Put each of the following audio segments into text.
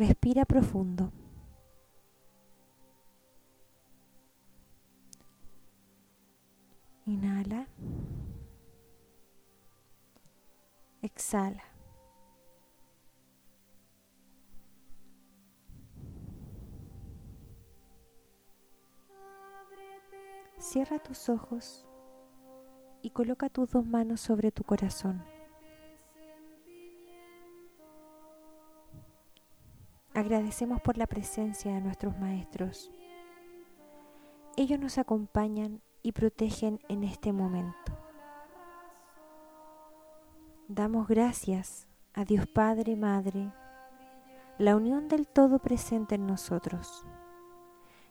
Respira profundo. Inhala. Exhala. Cierra tus ojos y coloca tus dos manos sobre tu corazón. Agradecemos por la presencia de nuestros maestros. Ellos nos acompañan y protegen en este momento. Damos gracias a Dios Padre, Madre, la unión del todo presente en nosotros,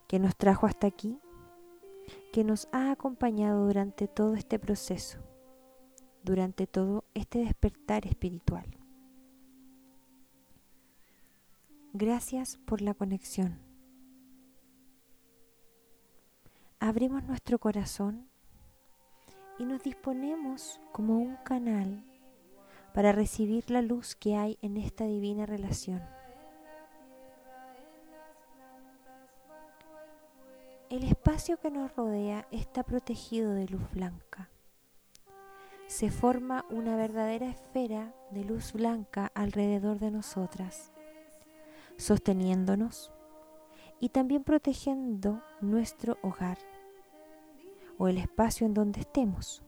que nos trajo hasta aquí, que nos ha acompañado durante todo este proceso, durante todo este despertar espiritual. Gracias por la conexión. Abrimos nuestro corazón y nos disponemos como un canal para recibir la luz que hay en esta divina relación. El espacio que nos rodea está protegido de luz blanca. Se forma una verdadera esfera de luz blanca alrededor de nosotras sosteniéndonos y también protegiendo nuestro hogar o el espacio en donde estemos.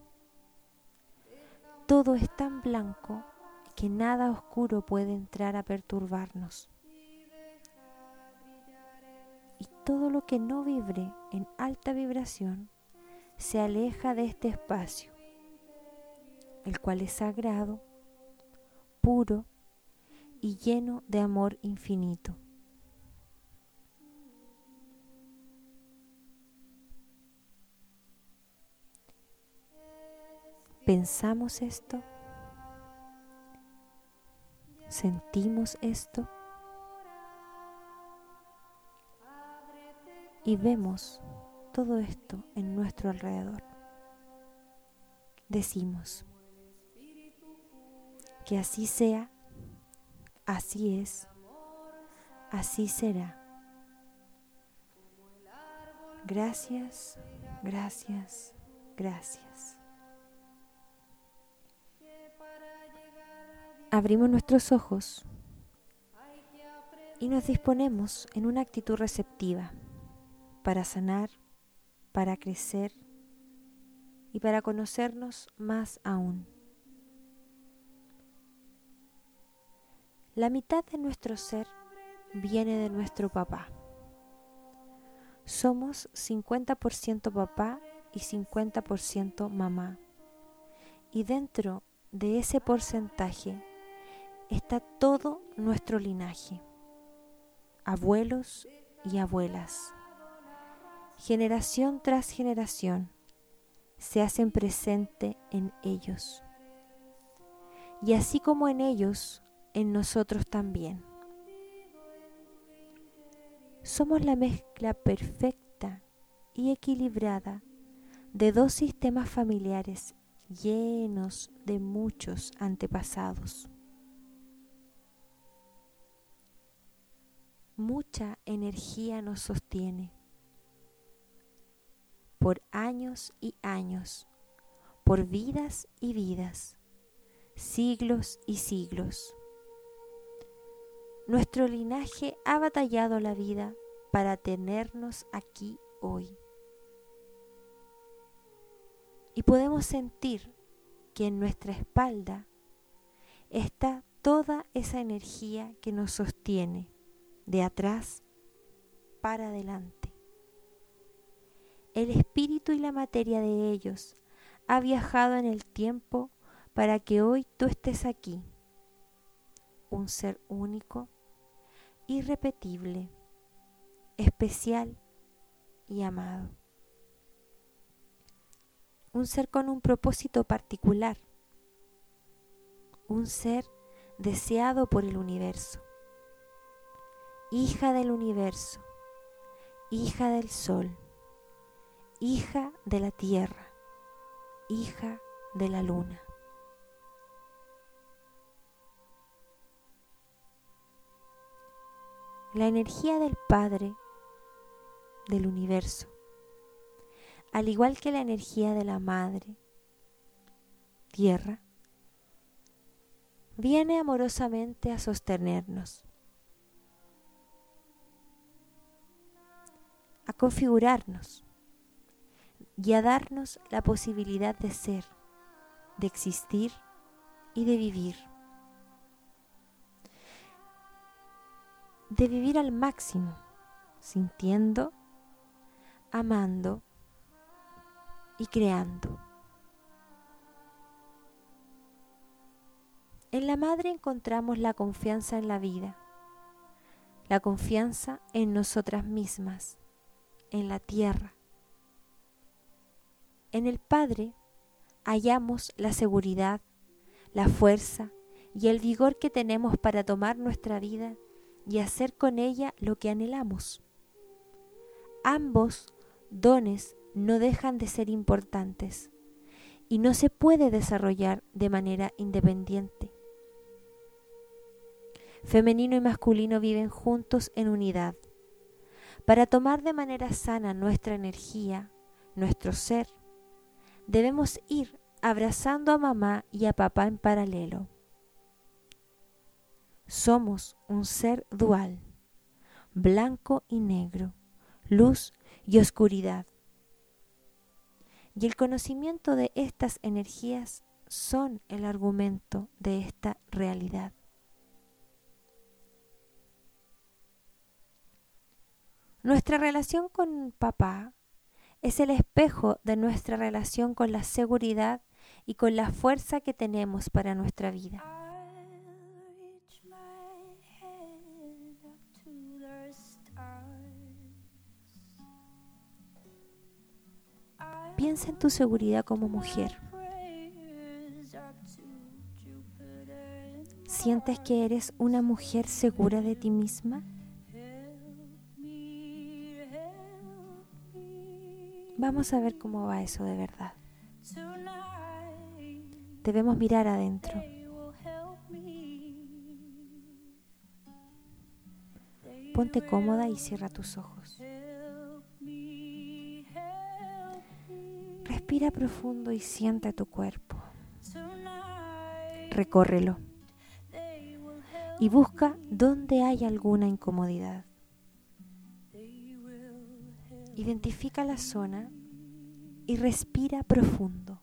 Todo es tan blanco que nada oscuro puede entrar a perturbarnos. Y todo lo que no vibre en alta vibración se aleja de este espacio, el cual es sagrado, puro y lleno de amor infinito. ¿Pensamos esto? ¿Sentimos esto? Y vemos todo esto en nuestro alrededor. Decimos, que así sea Así es, así será. Gracias, gracias, gracias. Abrimos nuestros ojos y nos disponemos en una actitud receptiva para sanar, para crecer y para conocernos más aún. La mitad de nuestro ser viene de nuestro papá. Somos 50% papá y 50% mamá. Y dentro de ese porcentaje está todo nuestro linaje, abuelos y abuelas. Generación tras generación se hacen presente en ellos. Y así como en ellos en nosotros también. Somos la mezcla perfecta y equilibrada de dos sistemas familiares llenos de muchos antepasados. Mucha energía nos sostiene por años y años, por vidas y vidas, siglos y siglos. Nuestro linaje ha batallado la vida para tenernos aquí hoy. Y podemos sentir que en nuestra espalda está toda esa energía que nos sostiene de atrás para adelante. El espíritu y la materia de ellos ha viajado en el tiempo para que hoy tú estés aquí, un ser único irrepetible, especial y amado. Un ser con un propósito particular, un ser deseado por el universo, hija del universo, hija del sol, hija de la tierra, hija de la luna. La energía del Padre del universo, al igual que la energía de la Madre Tierra, viene amorosamente a sostenernos, a configurarnos y a darnos la posibilidad de ser, de existir y de vivir. De vivir al máximo, sintiendo, amando y creando. En la madre encontramos la confianza en la vida, la confianza en nosotras mismas, en la tierra. En el Padre hallamos la seguridad, la fuerza y el vigor que tenemos para tomar nuestra vida y hacer con ella lo que anhelamos. Ambos dones no dejan de ser importantes y no se puede desarrollar de manera independiente femenino y masculino viven juntos en unidad. Para tomar de manera sana nuestra energía, nuestro ser, debemos ir abrazando a mamá y a papá en paralelo. Somos un ser dual, blanco y negro, luz y oscuridad. Y el conocimiento de estas energías son el argumento de esta realidad. Nuestra relación con papá es el espejo de nuestra relación con la seguridad y con la fuerza que tenemos para nuestra vida. Piensa en tu seguridad como mujer. ¿Sientes que eres una mujer segura de ti misma? Vamos a ver cómo va eso de verdad. Debemos mirar adentro. Ponte cómoda y cierra tus ojos. Respira profundo y sienta tu cuerpo. Recórrelo. Y busca dónde hay alguna incomodidad. Identifica la zona y respira profundo.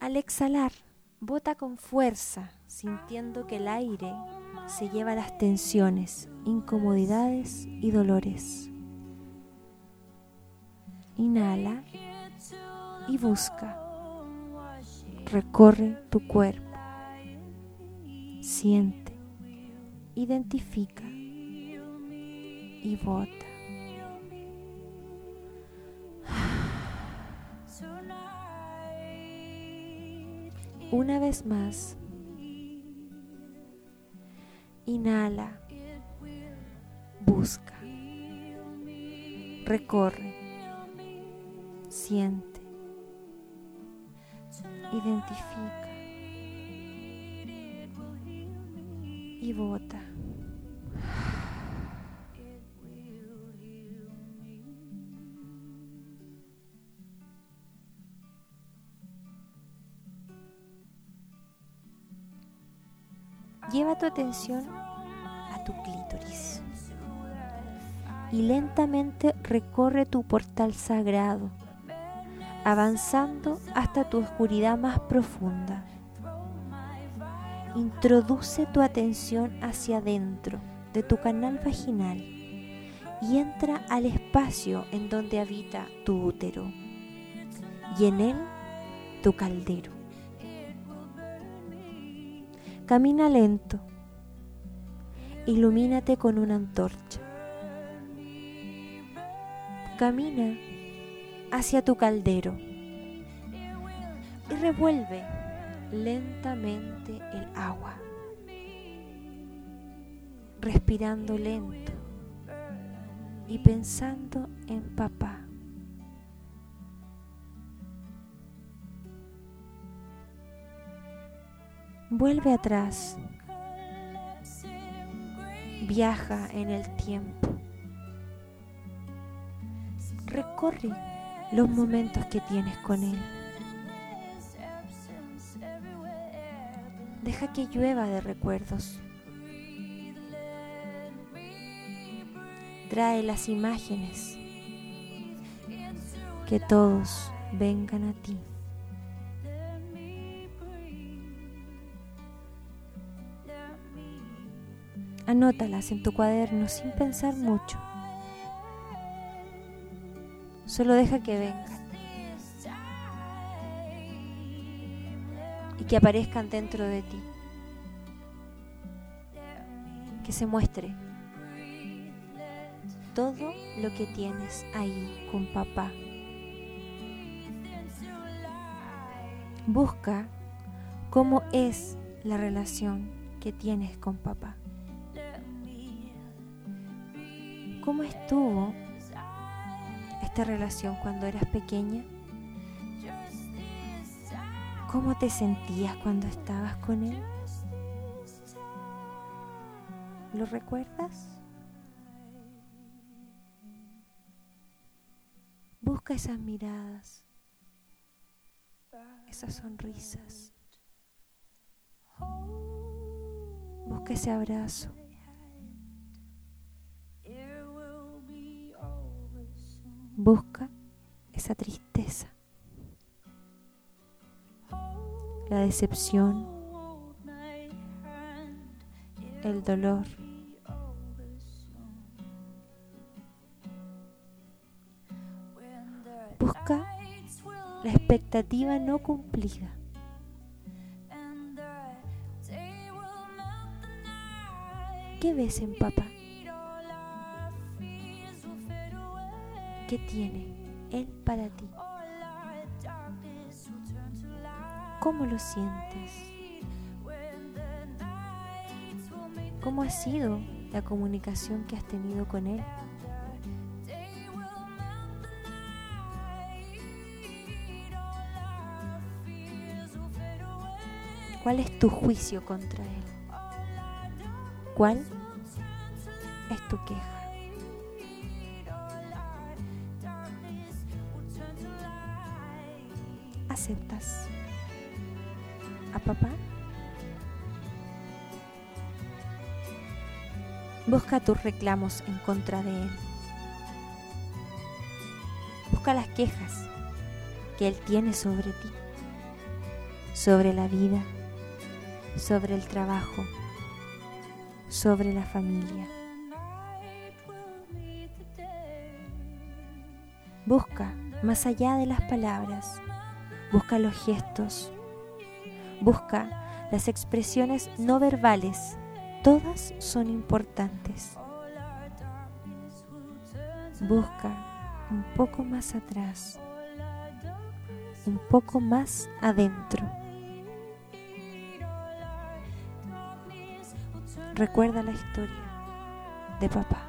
Al exhalar, bota con fuerza, sintiendo que el aire se lleva las tensiones, incomodidades y dolores. Inhala y busca. Recorre tu cuerpo. Siente. Identifica y bota. Una vez más, inhala, busca, recorre, siente, identifica. Y bota. Lleva tu atención a tu clítoris. Y lentamente recorre tu portal sagrado, avanzando hasta tu oscuridad más profunda. Introduce tu atención hacia adentro de tu canal vaginal y entra al espacio en donde habita tu útero y en él tu caldero. Camina lento. Ilumínate con una antorcha. Camina hacia tu caldero y revuelve lentamente el agua, respirando lento y pensando en papá. Vuelve atrás viaja en el tiempo. Recorre los momentos que tienes con Él. Deja que llueva de recuerdos. Trae las imágenes. Que todos vengan a ti. Anótalas en tu cuaderno sin pensar mucho. Solo deja que vengan. Y que aparezcan dentro de ti. Que se muestre todo lo que tienes ahí con papá. Busca cómo es la relación que tienes con papá. ¿Cómo estuvo esta relación cuando eras pequeña? ¿Cómo te sentías cuando estabas con él? ¿Lo recuerdas? Busca esas miradas, esas sonrisas. Busca ese abrazo. Busca esa tristeza, la decepción, el dolor. Busca la expectativa no cumplida. ¿Qué ves en papá? ¿Qué tiene Él para ti? ¿Cómo lo sientes? ¿Cómo ha sido la comunicación que has tenido con Él? ¿Cuál es tu juicio contra Él? ¿Cuál es tu queja? Aceptas a papá? Busca tus reclamos en contra de él. Busca las quejas que él tiene sobre ti, sobre la vida, sobre el trabajo, sobre la familia. Busca más allá de las palabras busca los gestos, busca las expresiones no verbales, todas son importantes. Busca un poco más atrás, un poco más adentro. Recuerda la historia de papá.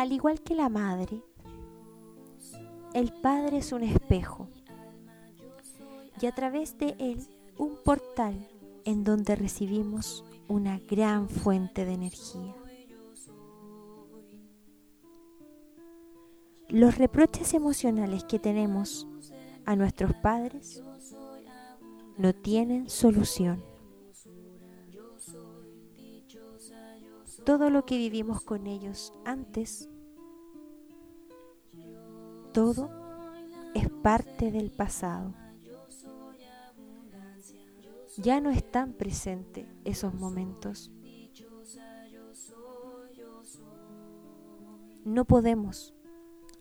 Al igual que la madre, el Padre es un espejo y a través de él un portal en donde recibimos una gran fuente de energía. Los reproches emocionales que tenemos a nuestros padres no tienen solución. Todo lo que vivimos con ellos antes, todo es parte del pasado. Ya no están presentes esos momentos. No podemos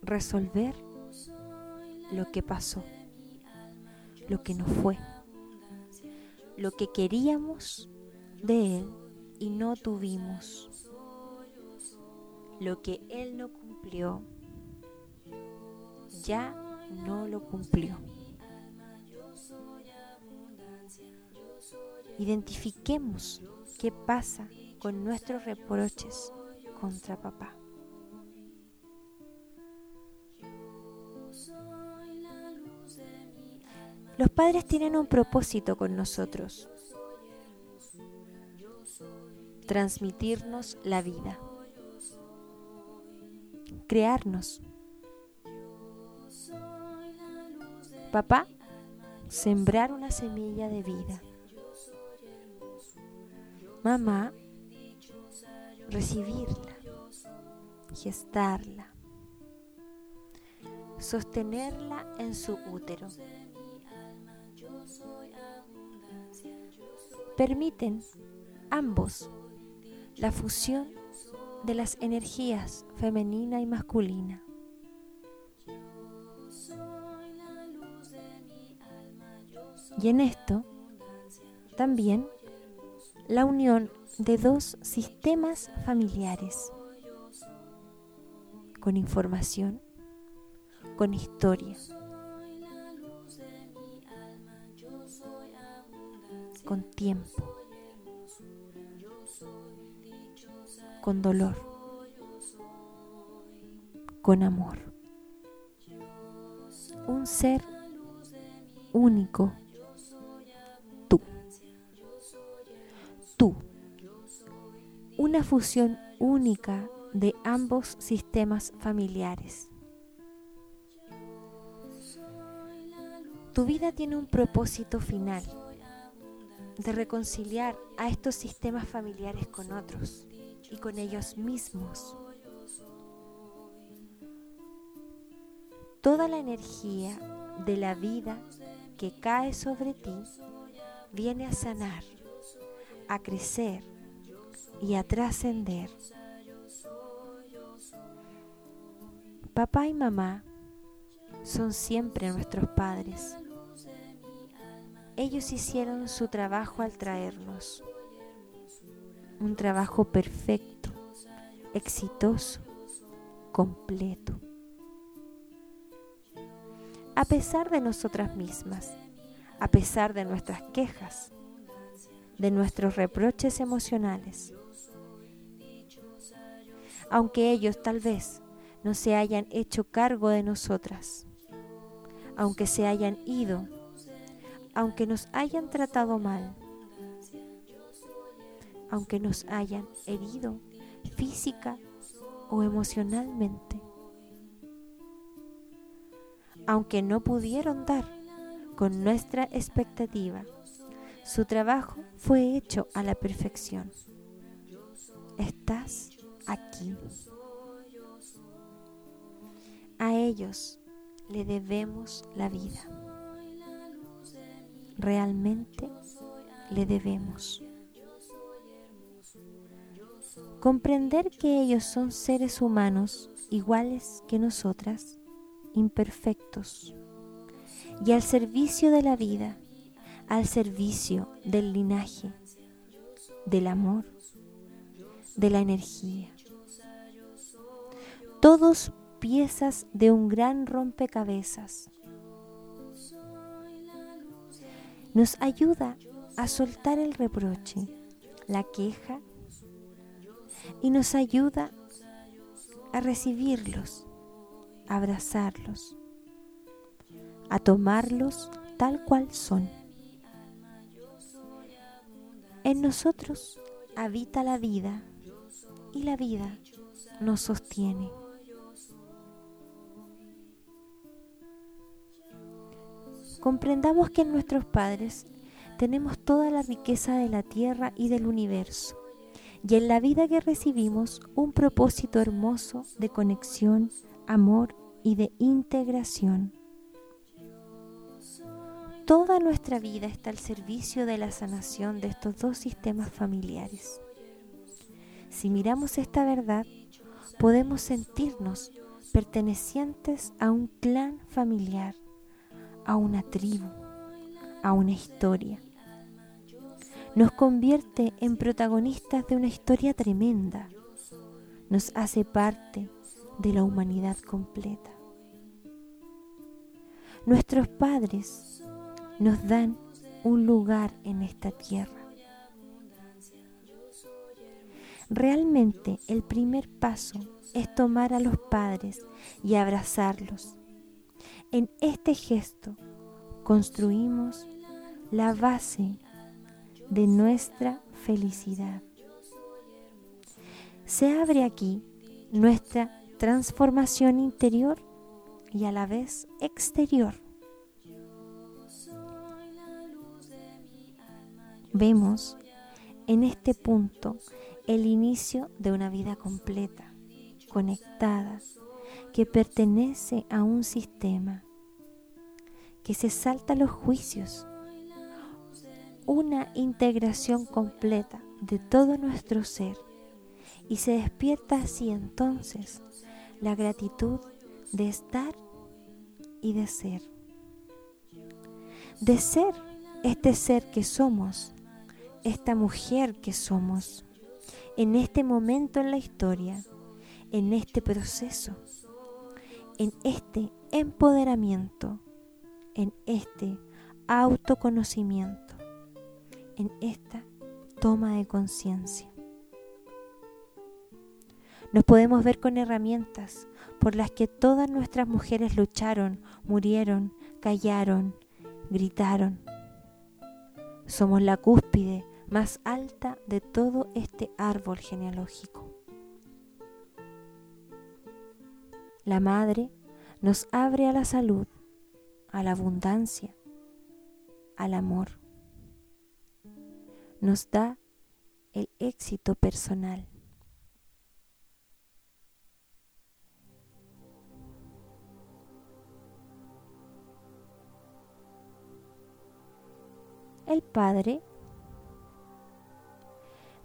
resolver lo que pasó, lo que no fue, lo que queríamos de Él y no tuvimos, lo que Él no cumplió, ya no lo cumplió. Identifiquemos qué pasa con nuestros reproches contra papá. Los padres tienen un propósito con nosotros, transmitirnos la vida, crearnos. Papá, sembrar una semilla de vida. Mamá, recibirla, gestarla, sostenerla en su útero. Permiten ambos la fusión de las energías femenina y masculina. Y en esto también la unión de dos sistemas familiares con información, con historia, con tiempo, con dolor, con amor. Un ser único tú. Una fusión única de ambos sistemas familiares. Tu vida tiene un propósito final, de reconciliar a estos sistemas familiares con otros y con ellos mismos. Toda la energía de la vida que cae sobre ti viene a sanar a crecer y a trascender. Papá y mamá son siempre nuestros padres. Ellos hicieron su trabajo al traernos. Un trabajo perfecto, exitoso, completo. A pesar de nosotras mismas, a pesar de nuestras quejas, de nuestros reproches emocionales. Aunque ellos tal vez no se hayan hecho cargo de nosotras, aunque se hayan ido, aunque nos hayan tratado mal, aunque nos hayan herido física o emocionalmente, aunque no pudieron dar con nuestra expectativa su trabajo fue hecho a la perfección. Estás aquí. A ellos le debemos la vida. Realmente le debemos. Comprender que ellos son seres humanos iguales que nosotras, imperfectos, y al servicio de la vida al servicio del linaje, del amor, de la energía. Todos piezas de un gran rompecabezas. Nos ayuda a soltar el reproche, la queja y nos ayuda a recibirlos, a abrazarlos, a tomarlos tal cual son. En nosotros habita la vida y la vida nos sostiene. Comprendamos que en nuestros padres tenemos toda la riqueza de la tierra y del universo y en la vida que recibimos un propósito hermoso de conexión, amor y de integración. Toda nuestra vida está al servicio de la sanación de estos dos sistemas familiares. Si miramos esta verdad, podemos sentirnos pertenecientes a un clan familiar, a una tribu, a una historia. Nos convierte en protagonistas de una historia tremenda. Nos hace parte de la humanidad completa. Nuestros padres nos dan un lugar en esta tierra. Realmente el primer paso es tomar a los padres y abrazarlos. En este gesto construimos la base de nuestra felicidad. Se abre aquí nuestra transformación interior y a la vez exterior. Vemos en este punto el inicio de una vida completa, conectada, que pertenece a un sistema, que se salta los juicios, una integración completa de todo nuestro ser y se despierta así entonces la gratitud de estar y de ser. De ser este ser que somos, esta mujer que somos en este momento en la historia, en este proceso, en este empoderamiento, en este autoconocimiento, en esta toma de conciencia. Nos podemos ver con herramientas por las que todas nuestras mujeres lucharon, murieron, callaron, gritaron. Somos la cúspide más alta de todo este árbol genealógico. La Madre nos abre a la salud, a la abundancia, al amor. Nos da el éxito personal. El Padre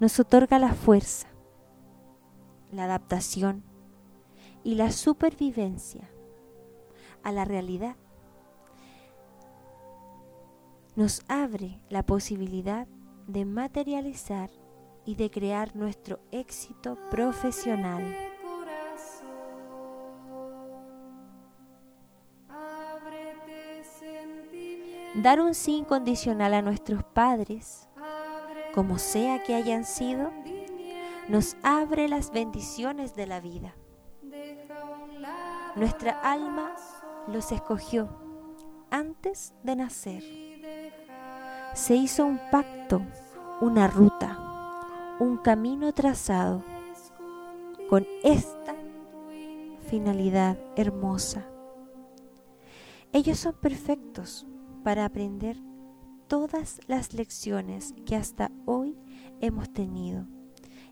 nos otorga la fuerza, la adaptación y la supervivencia a la realidad. Nos abre la posibilidad de materializar y de crear nuestro éxito profesional. Dar un sí incondicional a nuestros padres como sea que hayan sido, nos abre las bendiciones de la vida. Nuestra alma los escogió antes de nacer. Se hizo un pacto, una ruta, un camino trazado con esta finalidad hermosa. Ellos son perfectos para aprender todas las lecciones que hasta hoy hemos tenido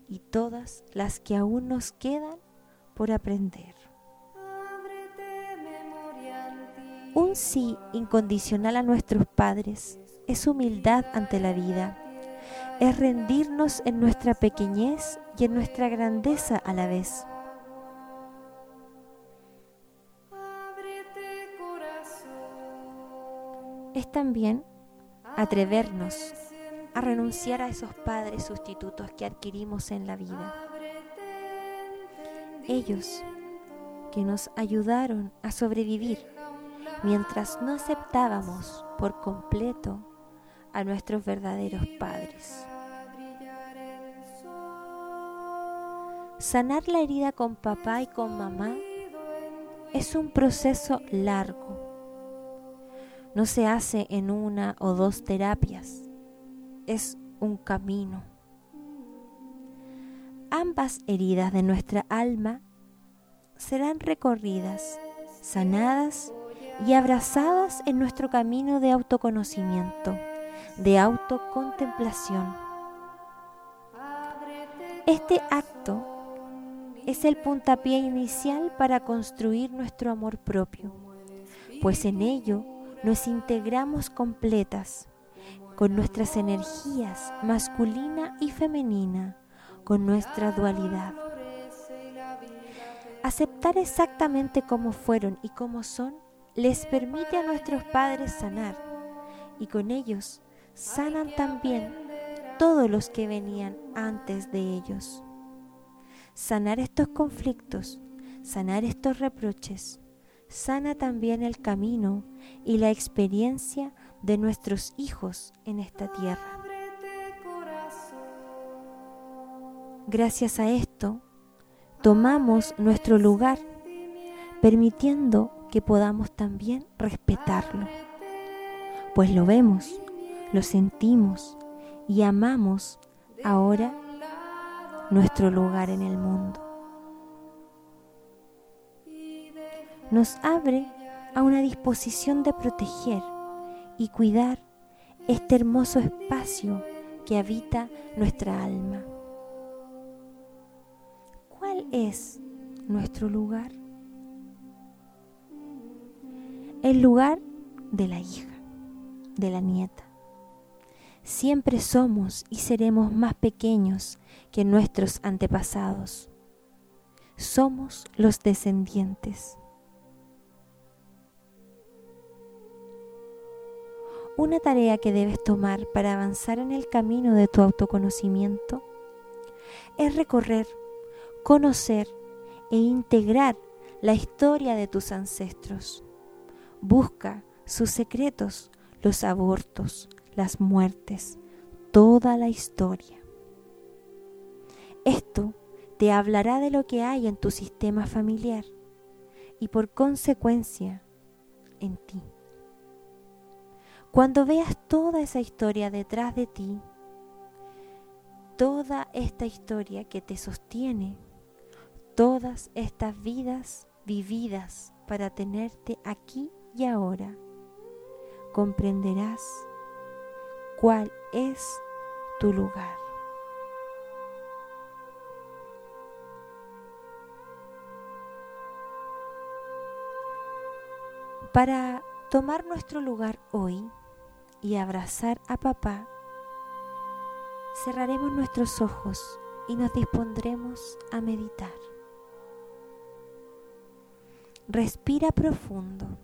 y todas las que aún nos quedan por aprender. Un sí incondicional a nuestros padres es humildad ante la vida, es rendirnos en nuestra pequeñez y en nuestra grandeza a la vez. Es también atrevernos a renunciar a esos padres sustitutos que adquirimos en la vida. Ellos que nos ayudaron a sobrevivir mientras no aceptábamos por completo a nuestros verdaderos padres. Sanar la herida con papá y con mamá es un proceso largo no se hace en una o dos terapias, es un camino. Ambas heridas de nuestra alma serán recorridas, sanadas y abrazadas en nuestro camino de autoconocimiento, de autocontemplación. Este acto es el puntapié inicial para construir nuestro amor propio, pues en ello nos integramos completas con nuestras energías masculina y femenina, con nuestra dualidad. Aceptar exactamente cómo fueron y cómo son les permite a nuestros padres sanar y con ellos sanan también todos los que venían antes de ellos. Sanar estos conflictos, sanar estos reproches, sana también el camino y la experiencia de nuestros hijos en esta tierra. Gracias a esto, tomamos nuestro lugar, permitiendo que podamos también respetarlo, pues lo vemos, lo sentimos y amamos ahora nuestro lugar en el mundo. Nos abre a una disposición de proteger y cuidar este hermoso espacio que habita nuestra alma. ¿Cuál es nuestro lugar? El lugar de la hija, de la nieta. Siempre somos y seremos más pequeños que nuestros antepasados. Somos los descendientes. una tarea que debes tomar para avanzar en el camino de tu autoconocimiento es recorrer, conocer e integrar la historia de tus ancestros. Busca sus secretos, los abortos, las muertes, toda la historia. Esto te hablará de lo que hay en tu sistema familiar y por consecuencia en ti. Cuando veas toda esa historia detrás de ti, toda esta historia que te sostiene, todas estas vidas vividas para tenerte aquí y ahora, comprenderás cuál es tu lugar. Para tomar nuestro lugar hoy, y abrazar a papá, cerraremos nuestros ojos y nos dispondremos a meditar. Respira profundo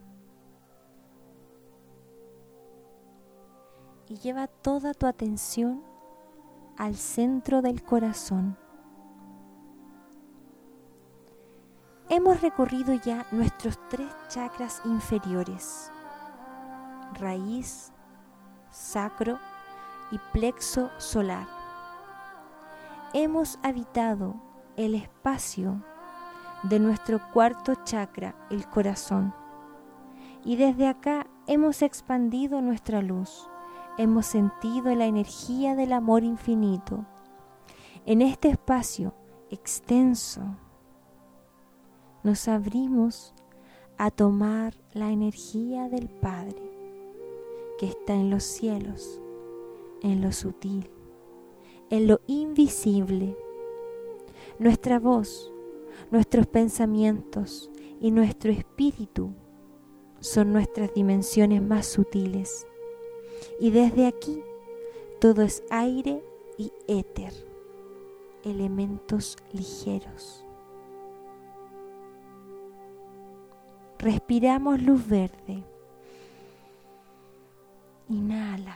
y lleva toda tu atención al centro del corazón. Hemos recorrido ya nuestros tres chakras inferiores, raíz, sacro y plexo solar. Hemos habitado el espacio de nuestro cuarto chakra, el corazón. Y desde acá hemos expandido nuestra luz, hemos sentido la energía del amor infinito. En este espacio extenso nos abrimos a tomar la energía del Padre que está en los cielos, en lo sutil, en lo invisible. Nuestra voz, nuestros pensamientos y nuestro espíritu son nuestras dimensiones más sutiles. Y desde aquí todo es aire y éter, elementos ligeros. Respiramos luz verde Inhala.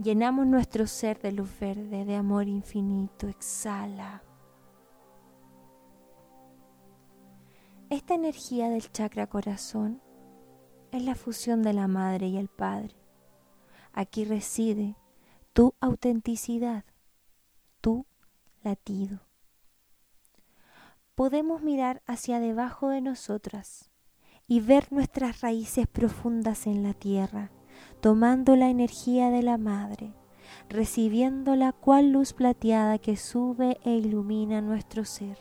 Llenamos nuestro ser de luz verde, de amor infinito. Exhala. Esta energía del chakra corazón es la fusión de la madre y el padre. Aquí reside tu autenticidad, tu latido. Podemos mirar hacia debajo de nosotras y ver nuestras raíces profundas en la tierra, tomando la energía de la madre, recibiendo la cual luz plateada que sube e ilumina nuestro ser,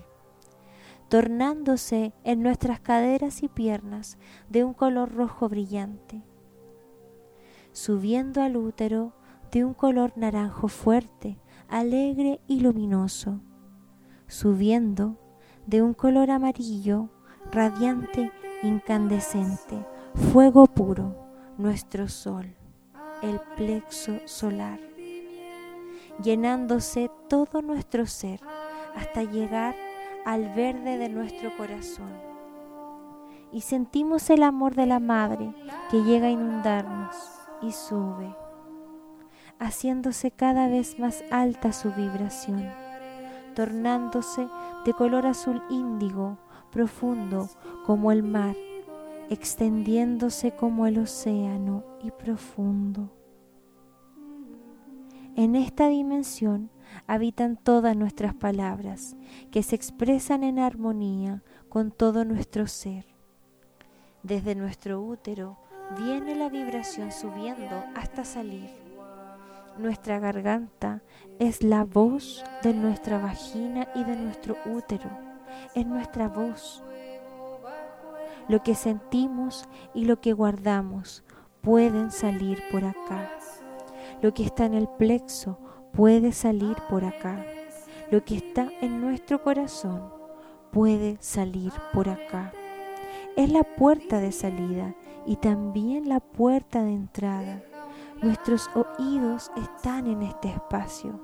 tornándose en nuestras caderas y piernas de un color rojo brillante, subiendo al útero de un color naranjo fuerte, alegre y luminoso, subiendo de un color amarillo, radiante, incandescente, fuego puro, nuestro sol, el plexo solar, llenándose todo nuestro ser hasta llegar al verde de nuestro corazón. Y sentimos el amor de la Madre que llega a inundarnos y sube, haciéndose cada vez más alta su vibración, tornándose de color azul índigo, profundo como el mar, extendiéndose como el océano y profundo. En esta dimensión habitan todas nuestras palabras, que se expresan en armonía con todo nuestro ser. Desde nuestro útero viene la vibración subiendo hasta salir. Nuestra garganta es la voz de nuestra vagina y de nuestro útero. Es nuestra voz. Lo que sentimos y lo que guardamos pueden salir por acá. Lo que está en el plexo puede salir por acá. Lo que está en nuestro corazón puede salir por acá. Es la puerta de salida y también la puerta de entrada. Nuestros oídos están en este espacio.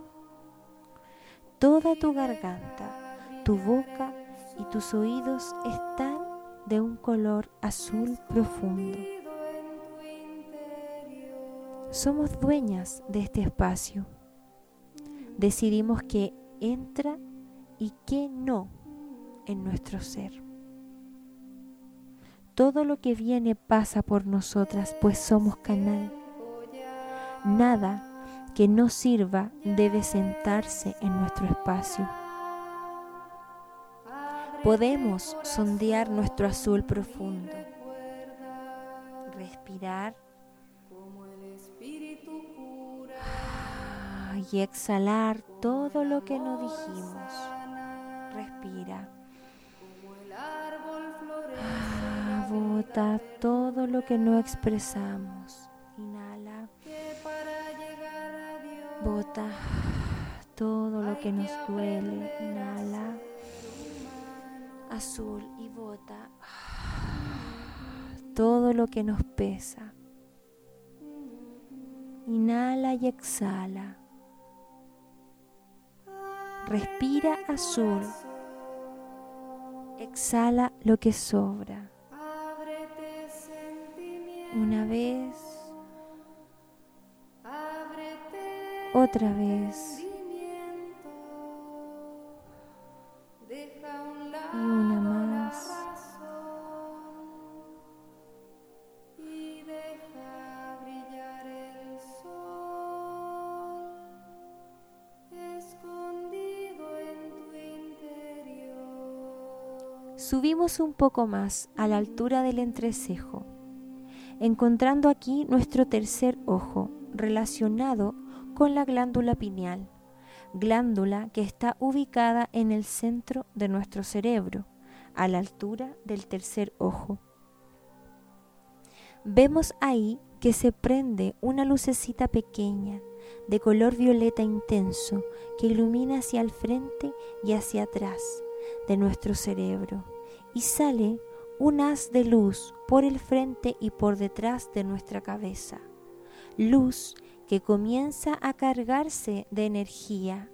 Toda tu garganta, tu boca y tus oídos están de un color azul profundo. Somos dueñas de este espacio decidimos que entra y que no en nuestro ser. Todo lo que viene pasa por nosotras, pues somos canal. Nada que no sirva debe sentarse en nuestro espacio. Podemos sondear nuestro azul profundo, respirar y exhalar todo lo que no dijimos. Respira. Bota todo lo que no expresamos. Inhala. Bota todo lo que nos duele. Inhala. Azul y bota todo lo que nos pesa. Inhala y exhala. Respira azul. Exhala lo que sobra. Una vez. Otra vez. Y una Subimos un poco más a la altura del entrecejo, encontrando aquí nuestro tercer ojo relacionado con la glándula pineal, glándula que está ubicada en el centro de nuestro cerebro, a la altura del tercer ojo. Vemos ahí que se prende una lucecita pequeña de color violeta intenso que ilumina hacia el frente y hacia atrás de nuestro cerebro y sale un haz de luz por el frente y por detrás de nuestra cabeza. Luz que comienza a cargarse de energía,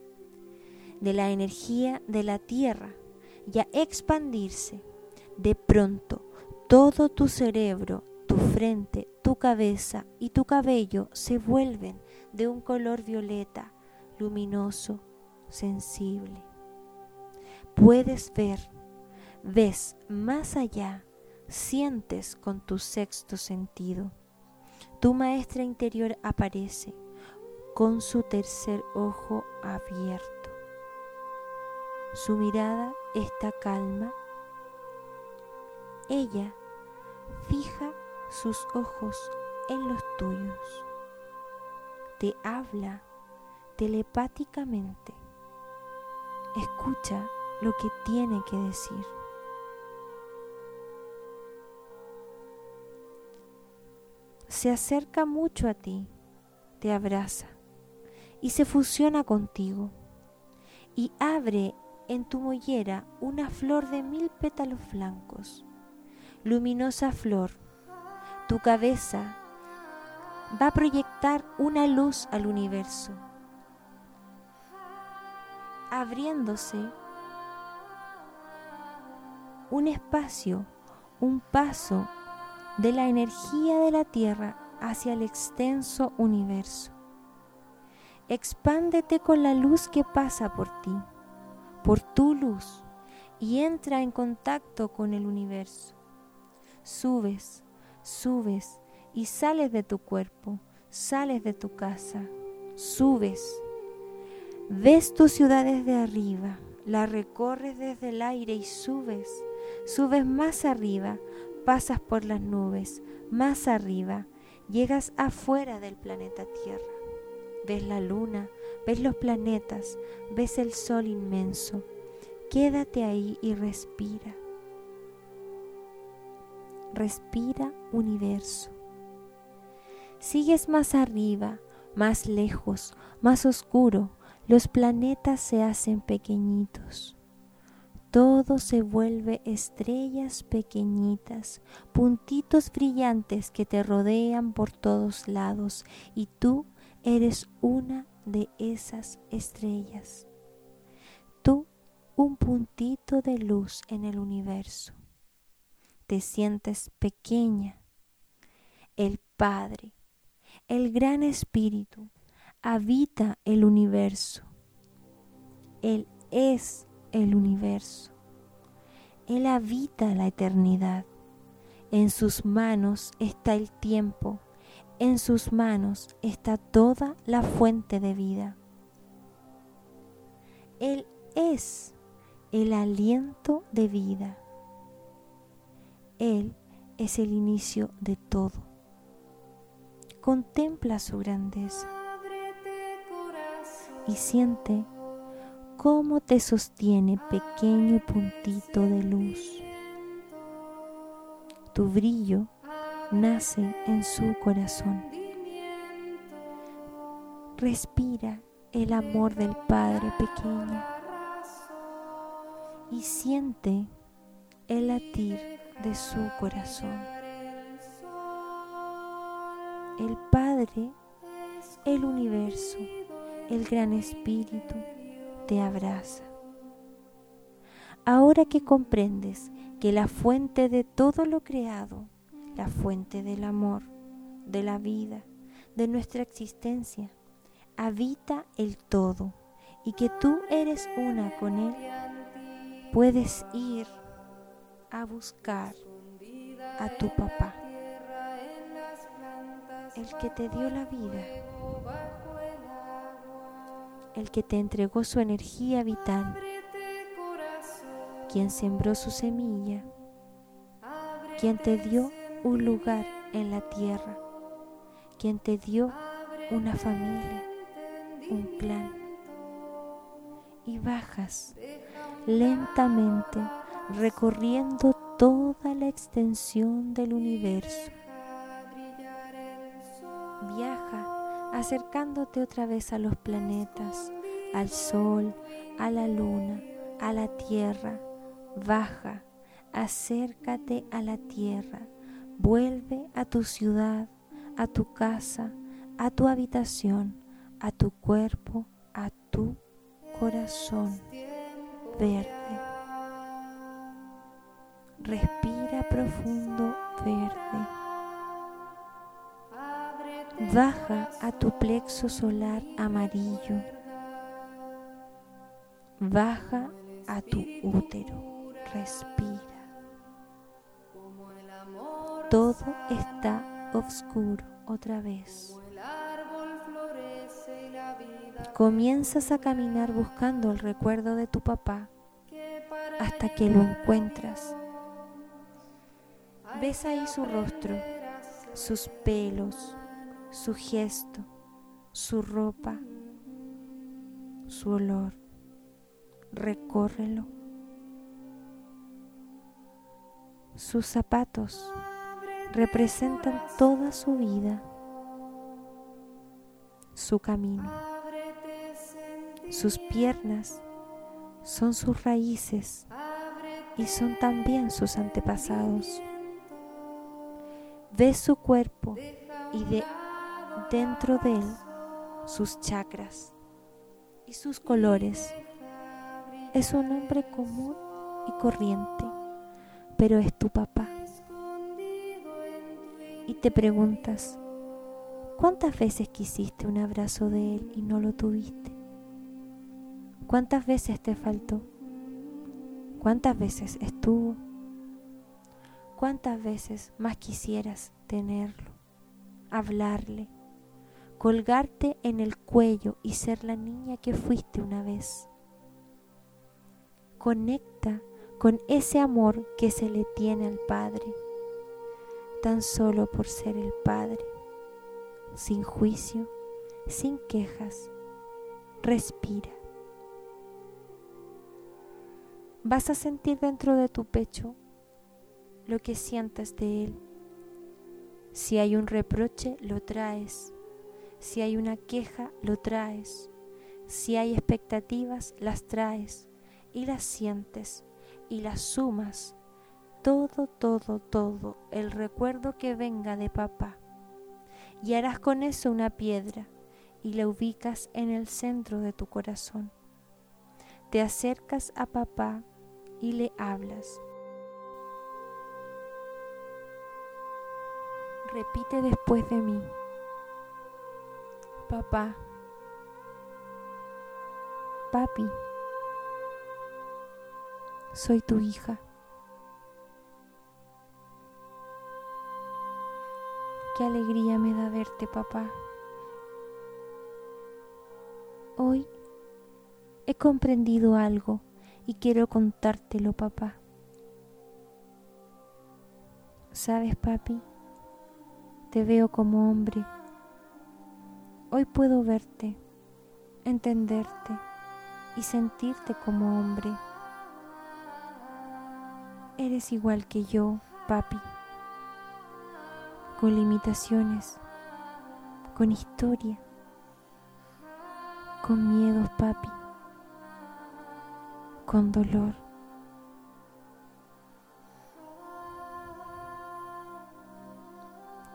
de la energía de la tierra y a expandirse. De pronto, todo tu cerebro, tu frente, tu cabeza y tu cabello se vuelven de un color violeta, luminoso, sensible. Puedes ver ves más allá, sientes con tu sexto sentido. Tu maestra interior aparece con su tercer ojo abierto. Su mirada está calma. Ella fija sus ojos en los tuyos. Te habla telepáticamente. Escucha lo que tiene que decir. Se acerca mucho a ti, te abraza y se fusiona contigo y abre en tu mollera una flor de mil pétalos blancos. Luminosa flor, tu cabeza va a proyectar una luz al universo, abriéndose un espacio, un paso de la energía de la Tierra hacia el extenso universo. Expándete con la luz que pasa por ti, por tu luz, y entra en contacto con el universo. Subes, subes y sales de tu cuerpo, sales de tu casa, subes. Ves tu ciudad desde arriba, la recorres desde el aire y subes, subes más arriba, pasas por las nubes, más arriba, llegas afuera del planeta Tierra. Ves la luna, ves los planetas, ves el sol inmenso. Quédate ahí y respira. Respira universo. Sigues más arriba, más lejos, más oscuro. Los planetas se hacen pequeñitos todo se vuelve estrellas pequeñitas, puntitos brillantes que te rodean por todos lados y tú eres una de esas estrellas. Tú un puntito de luz en el universo. Te sientes pequeña. El Padre, el Gran Espíritu, habita el universo. Él es el universo. Él habita la eternidad. En sus manos está el tiempo. En sus manos está toda la fuente de vida. Él es el aliento de vida. Él es el inicio de todo. Contempla su grandeza y siente cómo te sostiene pequeño puntito de luz. Tu brillo nace en su corazón. Respira el amor del Padre pequeño y siente el latir de su corazón. El Padre, el universo, el gran espíritu te abraza. Ahora que comprendes que la fuente de todo lo creado, la fuente del amor, de la vida, de nuestra existencia, habita el todo y que tú eres una con Él, puedes ir a buscar a tu papá, el que te dio la vida el que te entregó su energía vital, quien sembró su semilla, quien te dio un lugar en la tierra, quien te dio una familia, un plan. Y bajas lentamente recorriendo toda la extensión del universo. Viaja acercándote otra vez a los planetas, al Sol, a la Luna, a la Tierra. Baja, acércate a la Tierra, vuelve a tu ciudad, a tu casa, a tu habitación, a tu cuerpo, a tu corazón verde. Respira profundo verde baja a tu plexo solar amarillo, baja a tu útero, respira. Todo está oscuro otra vez. Comienzas a caminar buscando el recuerdo de tu papá hasta que lo encuentras. Ves ahí su rostro, sus pelos, su gesto, su ropa, su olor. Recórrelo. Sus zapatos representan toda su vida, su camino. sus piernas son sus raíces y son también sus antepasados. Ves su cuerpo y de dentro de él sus chakras y sus colores. Es un hombre común y corriente, pero es tu papá. Y te preguntas, ¿cuántas veces quisiste un abrazo de él y no lo tuviste? ¿Cuántas veces te faltó? ¿Cuántas veces estuvo? ¿Cuántas veces más quisieras tenerlo, hablarle, colgarte en el cuello y ser la niña que fuiste una vez? Conecta con ese amor que se le tiene al Padre, tan solo por ser el Padre, sin juicio, sin quejas. Respira. Vas a sentir dentro de tu pecho lo que sientas de Él. Si hay un reproche, lo traes. Si hay una queja, lo traes. Si hay expectativas, las traes y las sientes y las sumas. Todo, todo, todo, el recuerdo que venga de papá. Y harás con eso una piedra y la ubicas en el centro de tu corazón. Te acercas a papá y le hablas. Repite después de mí. Papá. Papi. Soy tu hija. Qué alegría me da verte, papá. Hoy he comprendido algo y quiero contártelo, papá. ¿Sabes, papi? Te veo como hombre. Hoy puedo verte, entenderte y sentirte como hombre. Eres igual que yo, papi, con limitaciones, con historia, con miedos, papi, con dolor.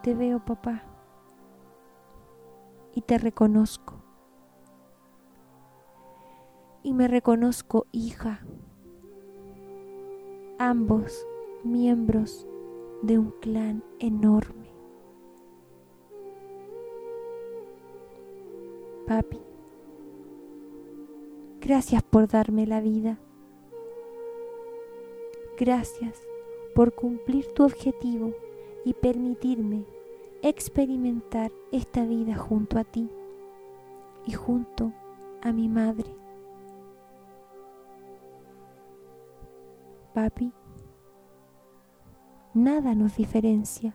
Te veo, papá, y te reconozco. Y me reconozco hija ambos miembros de un clan enorme. Papi, gracias por darme la vida. Gracias por cumplir tu objetivo y permitirme experimentar esta vida junto a ti y junto a mi madre. papi, nada nos diferencia.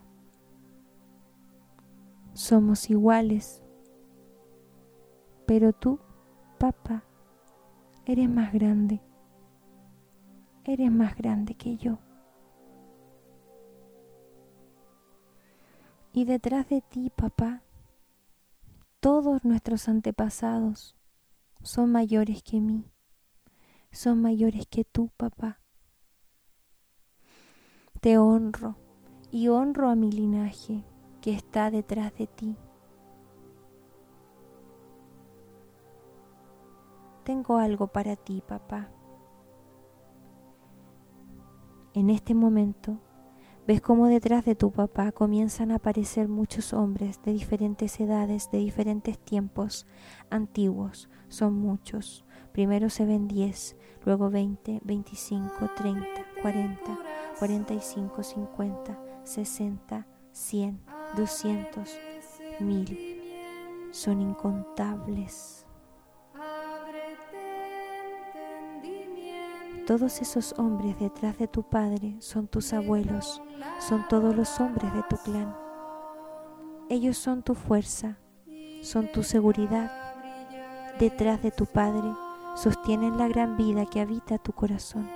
Somos iguales, pero tú, papá, eres más grande. Eres más grande que yo. Y detrás de ti, papá, todos nuestros antepasados son mayores que mí, son mayores que tú, papá. Te honro y honro a mi linaje que está detrás de ti. Tengo algo para ti, papá. En este momento, ves cómo detrás de tu papá comienzan a aparecer muchos hombres de diferentes edades, de diferentes tiempos, antiguos, son muchos. Primero se ven 10, luego 20, 25, 30, 40, 45, 50, 60, 100, 200, 1000. Son incontables. Todos esos hombres detrás de tu padre son tus abuelos, son todos los hombres de tu clan. Ellos son tu fuerza, son tu seguridad. Detrás de tu padre sostienen la gran vida que habita tu corazón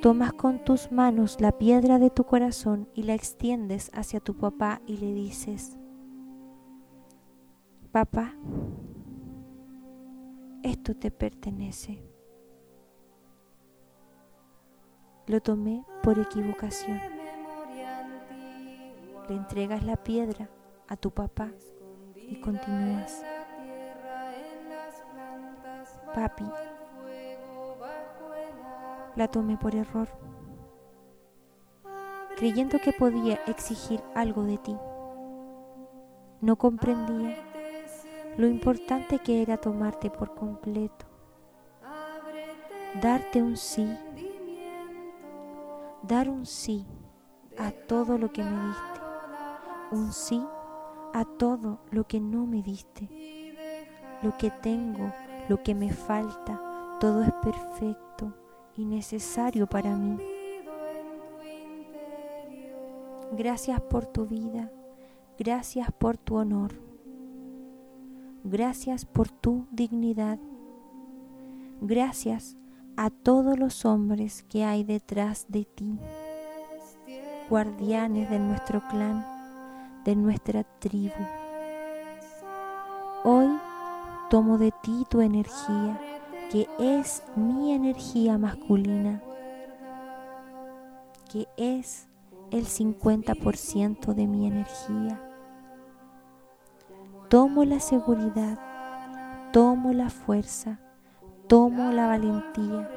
tomas con tus manos la piedra de tu corazón y la extiendes hacia tu papá y le dices, papá, esto te pertenece. Lo tomé por equivocación. Le entregas la piedra a tu papá y continúas. Papi, la tomé por error, creyendo que podía exigir algo de ti. No comprendía lo importante que era tomarte por completo, darte un sí. Dar un sí a todo lo que me diste, un sí a todo lo que no me diste. Lo que tengo, lo que me falta, todo es perfecto y necesario para mí. Gracias por tu vida, gracias por tu honor, gracias por tu dignidad, gracias a todos los hombres que hay detrás de ti, guardianes de nuestro clan, de nuestra tribu. Hoy tomo de ti tu energía, que es mi energía masculina, que es el 50% de mi energía. Tomo la seguridad, tomo la fuerza, tomo la valentía.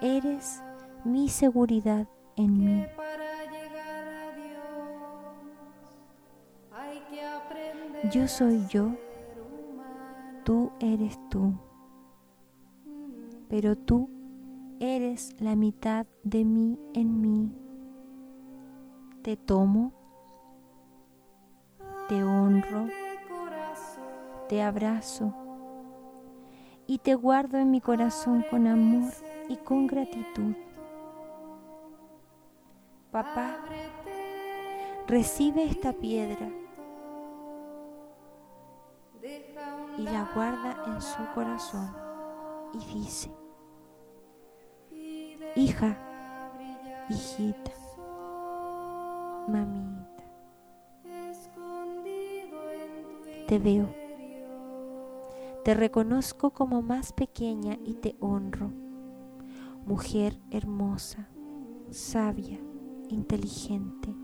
Eres mi seguridad en mí. Yo soy yo, tú eres tú, pero tú eres la mitad de mí en mí. Te tomo, te honro, te abrazo y te guardo en mi corazón con amor y con gratitud. Papá, recibe esta piedra y la guarda en su corazón y dice, hija, hijita, mamita, te veo te reconozco como más pequeña y te honro. Mujer hermosa, sabia, inteligente,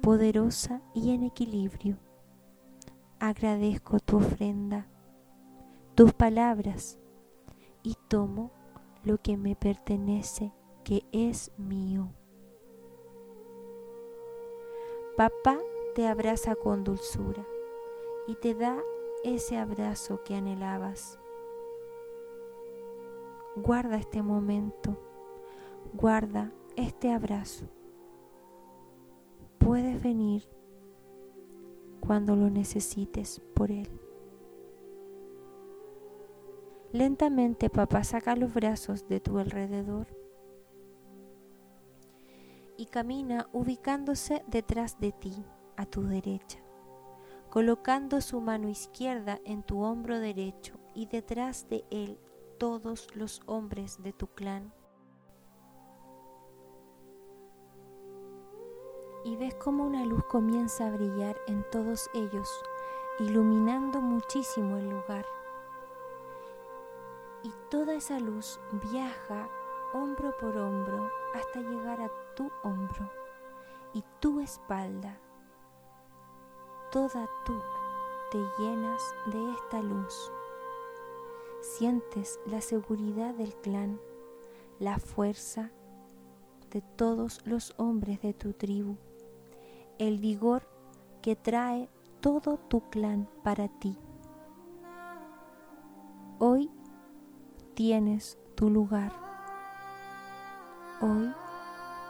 poderosa y en equilibrio. Agradezco tu ofrenda, tus palabras y tomo lo que me pertenece, que es mío. Papá te abraza con dulzura y te da ese abrazo que anhelabas. Guarda este momento, guarda este abrazo. Puedes venir cuando lo necesites por él. Lentamente papá saca los brazos de tu alrededor y camina ubicándose detrás de ti, a tu derecha colocando su mano izquierda en tu hombro derecho y detrás de él todos los hombres de tu clan. Y ves como una luz comienza a brillar en todos ellos, iluminando muchísimo el lugar. Y toda esa luz viaja hombro por hombro hasta llegar a tu hombro y tu espalda toda tú te llenas de esta luz. Sientes la seguridad del clan, la fuerza de todos los hombres de tu tribu, el vigor que trae todo tu clan para ti. Hoy tienes tu lugar. Hoy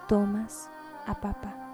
tomas a papá.